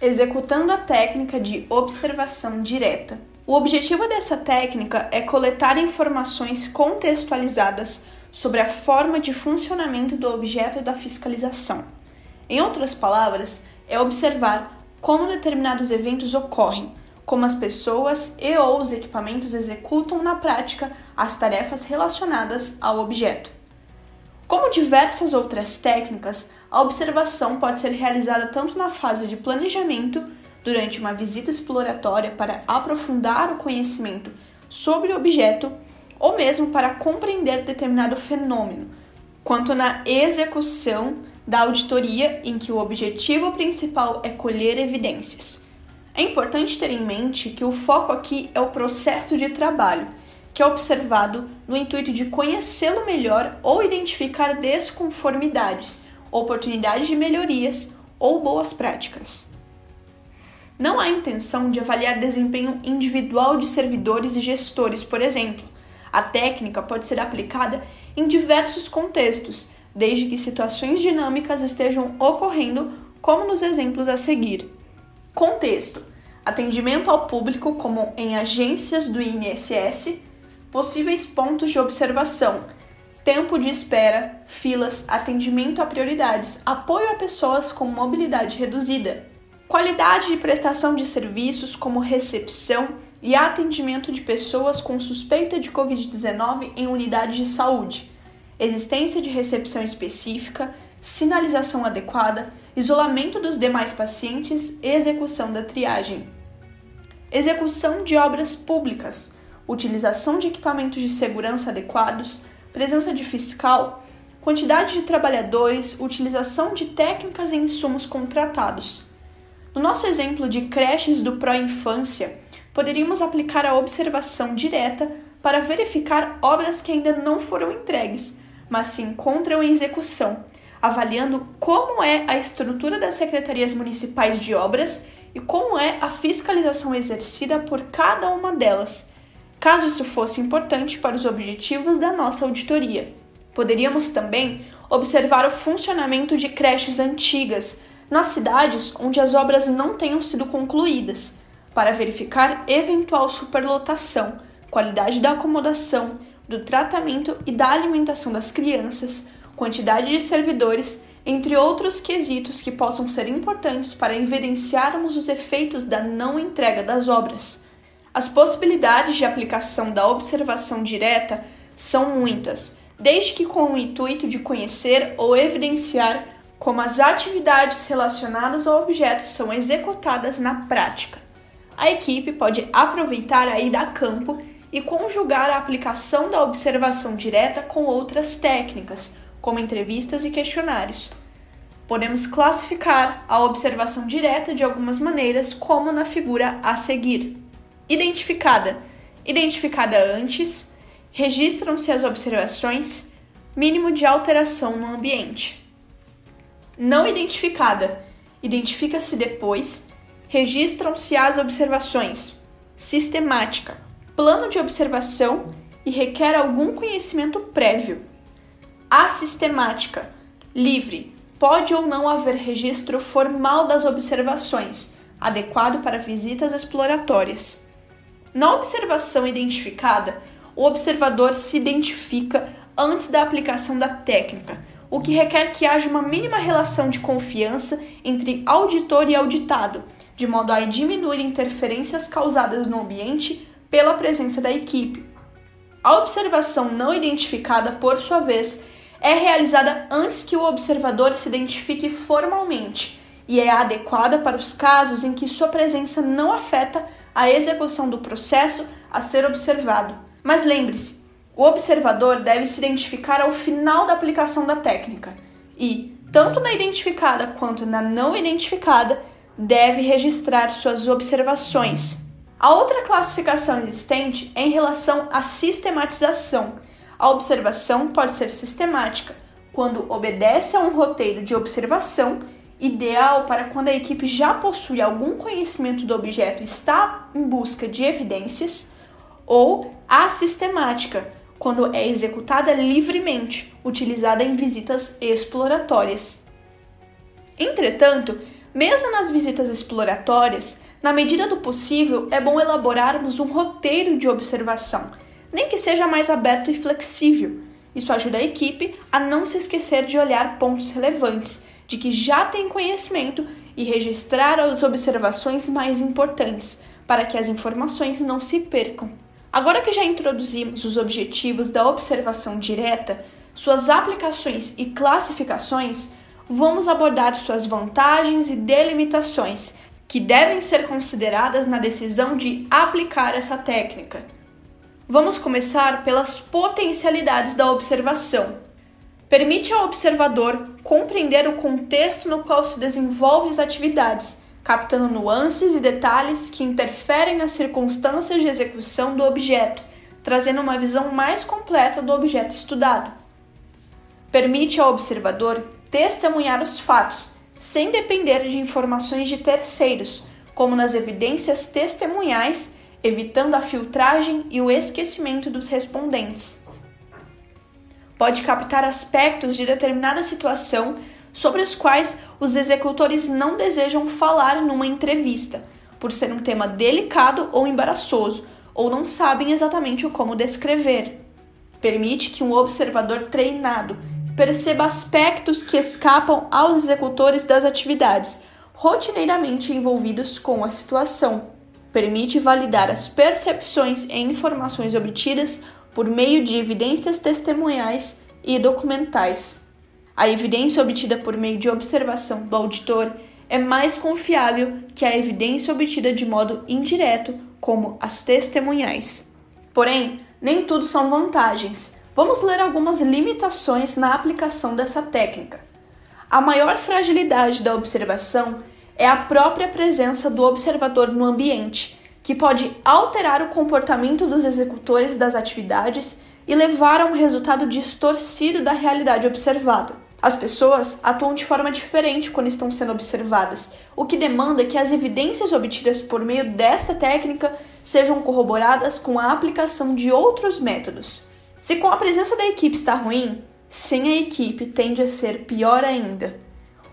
executando a técnica de observação direta. O objetivo dessa técnica é coletar informações contextualizadas sobre a forma de funcionamento do objeto da fiscalização. Em outras palavras, é observar como determinados eventos ocorrem, como as pessoas e ou os equipamentos executam na prática as tarefas relacionadas ao objeto. Como diversas outras técnicas, a observação pode ser realizada tanto na fase de planejamento, durante uma visita exploratória para aprofundar o conhecimento sobre o objeto, ou mesmo para compreender determinado fenômeno, quanto na execução da auditoria, em que o objetivo principal é colher evidências. É importante ter em mente que o foco aqui é o processo de trabalho que é observado no intuito de conhecê-lo melhor ou identificar desconformidades, oportunidades de melhorias ou boas práticas. Não há intenção de avaliar desempenho individual de servidores e gestores, por exemplo. A técnica pode ser aplicada em diversos contextos, desde que situações dinâmicas estejam ocorrendo, como nos exemplos a seguir. Contexto: atendimento ao público, como em agências do INSS, Possíveis pontos de observação: tempo de espera, filas, atendimento a prioridades, apoio a pessoas com mobilidade reduzida, qualidade de prestação de serviços como recepção e atendimento de pessoas com suspeita de Covid-19 em unidade de saúde, existência de recepção específica, sinalização adequada, isolamento dos demais pacientes e execução da triagem. Execução de obras públicas utilização de equipamentos de segurança adequados, presença de fiscal, quantidade de trabalhadores, utilização de técnicas e insumos contratados. No nosso exemplo de creches do pró-infância, poderíamos aplicar a observação direta para verificar obras que ainda não foram entregues, mas se encontram em execução, avaliando como é a estrutura das secretarias municipais de obras e como é a fiscalização exercida por cada uma delas, caso isso fosse importante para os objetivos da nossa auditoria. Poderíamos também observar o funcionamento de creches antigas nas cidades onde as obras não tenham sido concluídas, para verificar eventual superlotação, qualidade da acomodação, do tratamento e da alimentação das crianças, quantidade de servidores, entre outros quesitos que possam ser importantes para evidenciarmos os efeitos da não entrega das obras. As possibilidades de aplicação da observação direta são muitas, desde que com o intuito de conhecer ou evidenciar como as atividades relacionadas ao objeto são executadas na prática. A equipe pode aproveitar a ida a campo e conjugar a aplicação da observação direta com outras técnicas, como entrevistas e questionários. Podemos classificar a observação direta de algumas maneiras, como na figura a seguir. Identificada. Identificada antes, registram-se as observações, mínimo de alteração no ambiente. Não identificada. Identifica-se depois, registram-se as observações. Sistemática. Plano de observação e requer algum conhecimento prévio. Assistemática. Livre. Pode ou não haver registro formal das observações, adequado para visitas exploratórias. Na observação identificada, o observador se identifica antes da aplicação da técnica, o que requer que haja uma mínima relação de confiança entre auditor e auditado, de modo a diminuir interferências causadas no ambiente pela presença da equipe. A observação não identificada, por sua vez, é realizada antes que o observador se identifique formalmente e é adequada para os casos em que sua presença não afeta a execução do processo a ser observado. Mas lembre-se, o observador deve se identificar ao final da aplicação da técnica e, tanto na identificada quanto na não identificada, deve registrar suas observações. A outra classificação existente é em relação à sistematização. A observação pode ser sistemática, quando obedece a um roteiro de observação ideal para quando a equipe já possui algum conhecimento do objeto e está em busca de evidências, ou assistemática, quando é executada livremente, utilizada em visitas exploratórias. Entretanto, Mesmo nas visitas exploratórias, na medida do possível, é bom elaborarmos um roteiro de observação, nem que seja mais aberto e flexível. Isso ajuda a equipe a não se esquecer de olhar pontos relevantes, de que já tem conhecimento e registrar as observações mais importantes, para que as informações não se percam. Agora que já introduzimos os objetivos da observação direta, suas aplicações e classificações, vamos abordar suas vantagens e delimitações que devem ser consideradas na decisão de aplicar essa técnica. Vamos começar pelas potencialidades da observação. Permite ao observador compreender o contexto no qual se desenvolvem as atividades captando nuances e detalhes que interferem nas circunstâncias de execução do objeto, trazendo uma visão mais completa do objeto estudado. Permite ao observador testemunhar os fatos, sem depender de informações de terceiros, como nas evidências testemunhais, evitando a filtragem e o esquecimento dos respondentes. Pode captar aspectos de determinada situação sobre os quais os executores não desejam falar numa entrevista, por ser um tema delicado ou embaraçoso, ou não sabem exatamente o como descrever. Permite que um observador treinado perceba aspectos que escapam aos executores das atividades, rotineiramente envolvidos com a situação. Permite validar as percepções e informações obtidas por meio de evidências testemunhais e documentais. A evidência obtida por meio de observação do auditor é mais confiável que a evidência obtida de modo indireto, como as testemunhais. Porém, nem tudo são vantagens. Vamos ler algumas limitações na aplicação dessa técnica. A maior fragilidade da observação é a própria presença do observador no ambiente, que pode alterar o comportamento dos executores das atividades e levar a um resultado distorcido da realidade observada. As pessoas atuam de forma diferente quando estão sendo observadas, o que demanda que as evidências obtidas por meio desta técnica sejam corroboradas com a aplicação de outros métodos. Se com a presença da equipe está ruim, sem a equipe tende a ser pior ainda.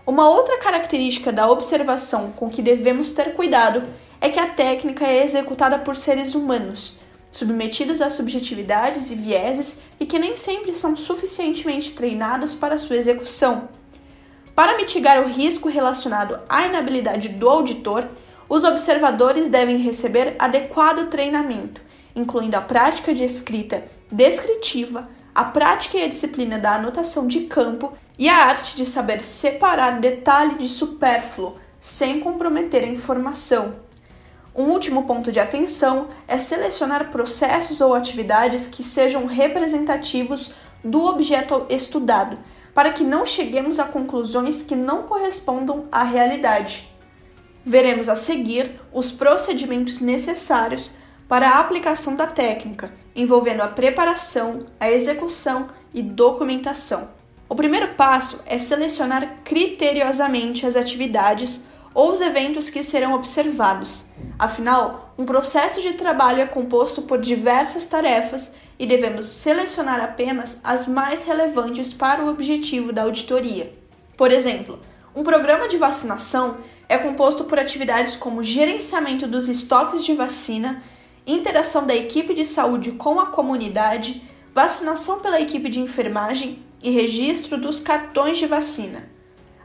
Uma outra característica da observação com que devemos ter cuidado é que a técnica é executada por seres humanos, submetidos a subjetividades e vieses e que nem sempre são suficientemente treinados para sua execução. Para mitigar o risco relacionado à inabilidade do auditor, os observadores devem receber adequado treinamento, incluindo a prática de escrita descritiva, a prática e a disciplina da anotação de campo e a arte de saber separar detalhe de supérfluo sem comprometer a informação. Um último ponto de atenção é selecionar processos ou atividades que sejam representativos do objeto estudado, para que não cheguemos a conclusões que não correspondam à realidade. Veremos a seguir os procedimentos necessários para a aplicação da técnica, envolvendo a preparação, a execução e documentação. O primeiro passo é selecionar criteriosamente as atividades ou os eventos que serão observados. Afinal, um processo de trabalho é composto por diversas tarefas e devemos selecionar apenas as mais relevantes para o objetivo da auditoria. Por exemplo, um programa de vacinação é composto por atividades como gerenciamento dos estoques de vacina, interação da equipe de saúde com a comunidade, vacinação pela equipe de enfermagem e registro dos cartões de vacina.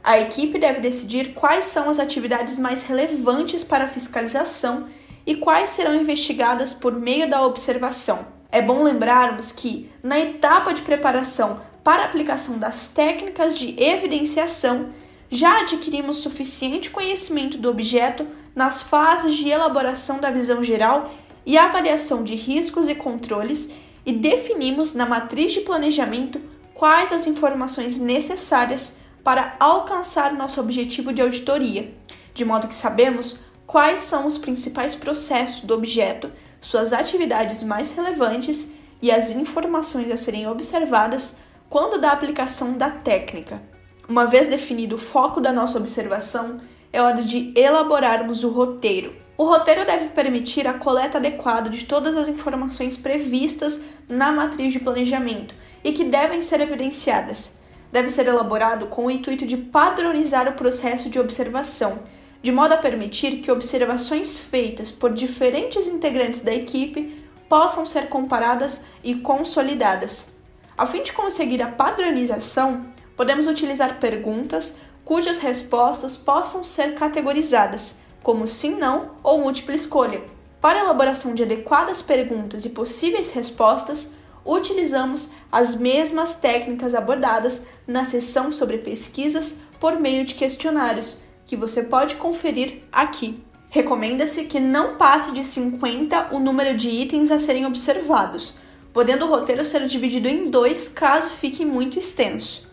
A equipe deve decidir quais são as atividades mais relevantes para a fiscalização e quais serão investigadas por meio da observação. É bom lembrarmos que, na etapa de preparação para a aplicação das técnicas de evidenciação, já adquirimos suficiente conhecimento do objeto nas fases de elaboração da visão geral e avaliação de riscos e controles e definimos na matriz de planejamento quais as informações necessárias para alcançar nosso objetivo de auditoria, de modo que sabemos quais são os principais processos do objeto, suas atividades mais relevantes e as informações a serem observadas quando da aplicação da técnica. Uma vez definido o foco da nossa observação, é hora de elaborarmos o roteiro. O roteiro deve permitir a coleta adequada de todas as informações previstas na matriz de planejamento e que devem ser evidenciadas deve ser elaborado com o intuito de padronizar o processo de observação, de modo a permitir que observações feitas por diferentes integrantes da equipe possam ser comparadas e consolidadas. A fim de conseguir a padronização, podemos utilizar perguntas cujas respostas possam ser categorizadas, como sim, não ou múltipla escolha. Para a elaboração de adequadas perguntas e possíveis respostas, utilizamos as mesmas técnicas abordadas na sessão sobre pesquisas por meio de questionários, que você pode conferir aqui. Recomenda-se que não passe de 50 o número de itens a serem observados, podendo o roteiro ser dividido em dois caso fique muito extenso.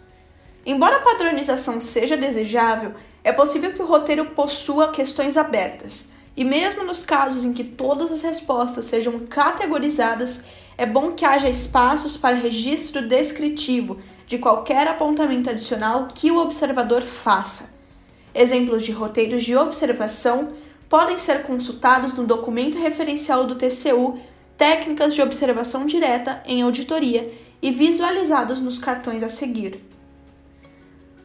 Embora a padronização seja desejável, é possível que o roteiro possua questões abertas, e mesmo nos casos em que todas as respostas sejam categorizadas, é bom que haja espaços para registro descritivo de qualquer apontamento adicional que o observador faça. Exemplos de roteiros de observação podem ser consultados no documento referencial do TCU Técnicas de Observação Direta em Auditoria e visualizados nos cartões a seguir.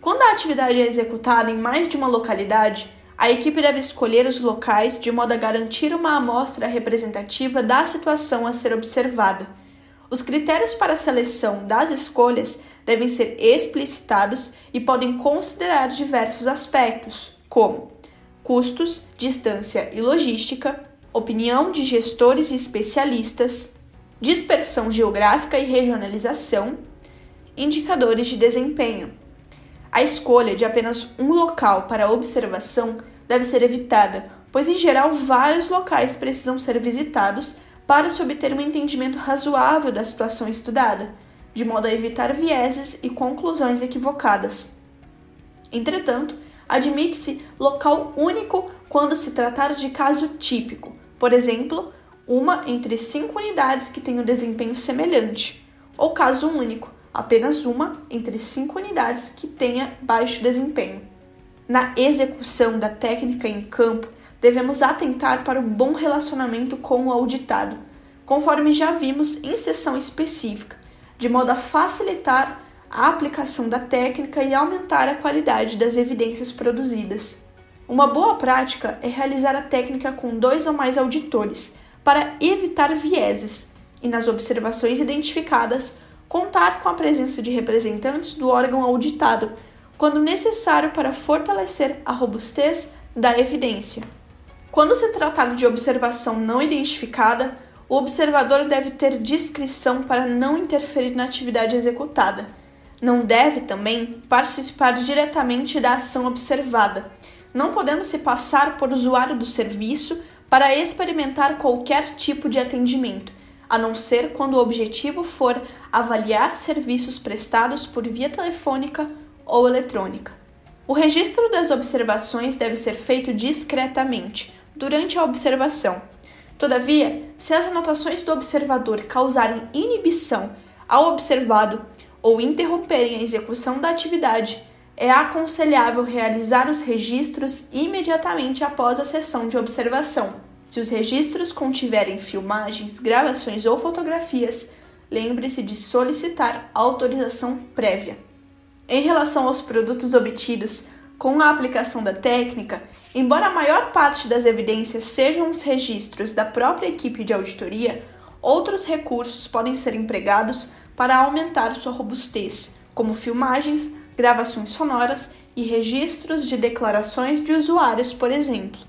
Quando a atividade é executada em mais de uma localidade, a equipe deve escolher os locais de modo a garantir uma amostra representativa da situação a ser observada. Os critérios para a seleção das escolhas devem ser explicitados e podem considerar diversos aspectos, como custos, distância e logística, opinião de gestores e especialistas, dispersão geográfica e regionalização, indicadores de desempenho. A escolha de apenas um local para observação deve ser evitada, pois em geral vários locais precisam ser visitados para se obter um entendimento razoável da situação estudada, de modo a evitar vieses e conclusões equivocadas. Entretanto, admite-se local único quando se tratar de caso típico, por exemplo, uma entre cinco unidades que tem um desempenho semelhante, ou caso único, apenas uma entre cinco unidades que tenha baixo desempenho. Na execução da técnica em campo, devemos atentar para o bom relacionamento com o auditado, conforme já vimos em sessão específica, de modo a facilitar a aplicação da técnica e aumentar a qualidade das evidências produzidas. Uma boa prática é realizar a técnica com dois ou mais auditores, para evitar vieses, e nas observações identificadas, contar com a presença de representantes do órgão auditado, quando necessário para fortalecer a robustez da evidência. Quando se tratar de observação não identificada, o observador deve ter discrição para não interferir na atividade executada. Não deve também participar diretamente da ação observada, não podendo se passar por usuário do serviço para experimentar qualquer tipo de atendimento, a não ser quando o objetivo for avaliar serviços prestados por via telefônica ou eletrônica. O registro das observações deve ser feito discretamente, durante a observação. Todavia, se as anotações do observador causarem inibição ao observado ou interromperem a execução da atividade, é aconselhável realizar os registros imediatamente após a sessão de observação. Se os registros contiverem filmagens, gravações ou fotografias, lembre-se de solicitar autorização prévia. Em relação aos produtos obtidos com a aplicação da técnica, embora a maior parte das evidências sejam os registros da própria equipe de auditoria, outros recursos podem ser empregados para aumentar sua robustez, como filmagens, gravações sonoras e registros de declarações de usuários, por exemplo.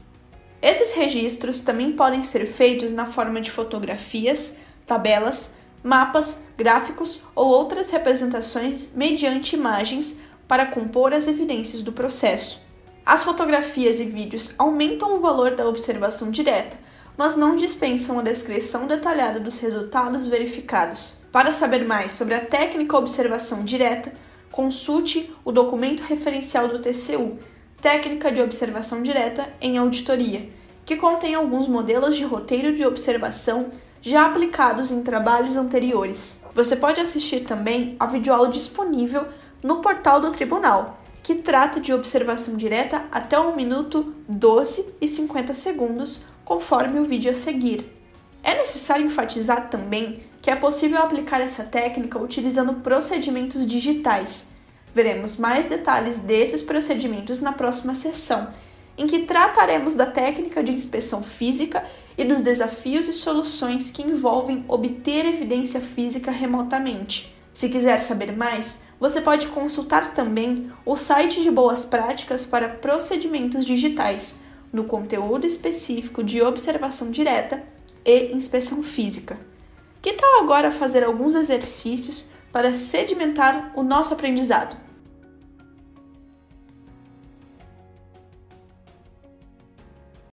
Esses registros também podem ser feitos na forma de fotografias, tabelas, mapas, gráficos ou outras representações mediante imagens para compor as evidências do processo. As fotografias e vídeos aumentam o valor da observação direta, mas não dispensam a descrição detalhada dos resultados verificados. Para saber mais sobre a técnica observação direta, consulte o documento referencial do TCU, Técnica de Observação Direta em Auditoria, que contém alguns modelos de roteiro de observação já aplicados em trabalhos anteriores. Você pode assistir também a videoaula disponível no portal do tribunal, que trata de observação direta até 1 minuto 12 e 50 segundos, conforme o vídeo a seguir. É necessário enfatizar também que é possível aplicar essa técnica utilizando procedimentos digitais, Veremos mais detalhes desses procedimentos na próxima sessão, em que trataremos da técnica de inspeção física e dos desafios e soluções que envolvem obter evidência física remotamente. Se quiser saber mais, você pode consultar também o site de boas práticas para procedimentos digitais, no conteúdo específico de observação direta e inspeção física. Que tal agora fazer alguns exercícios para sedimentar o nosso aprendizado?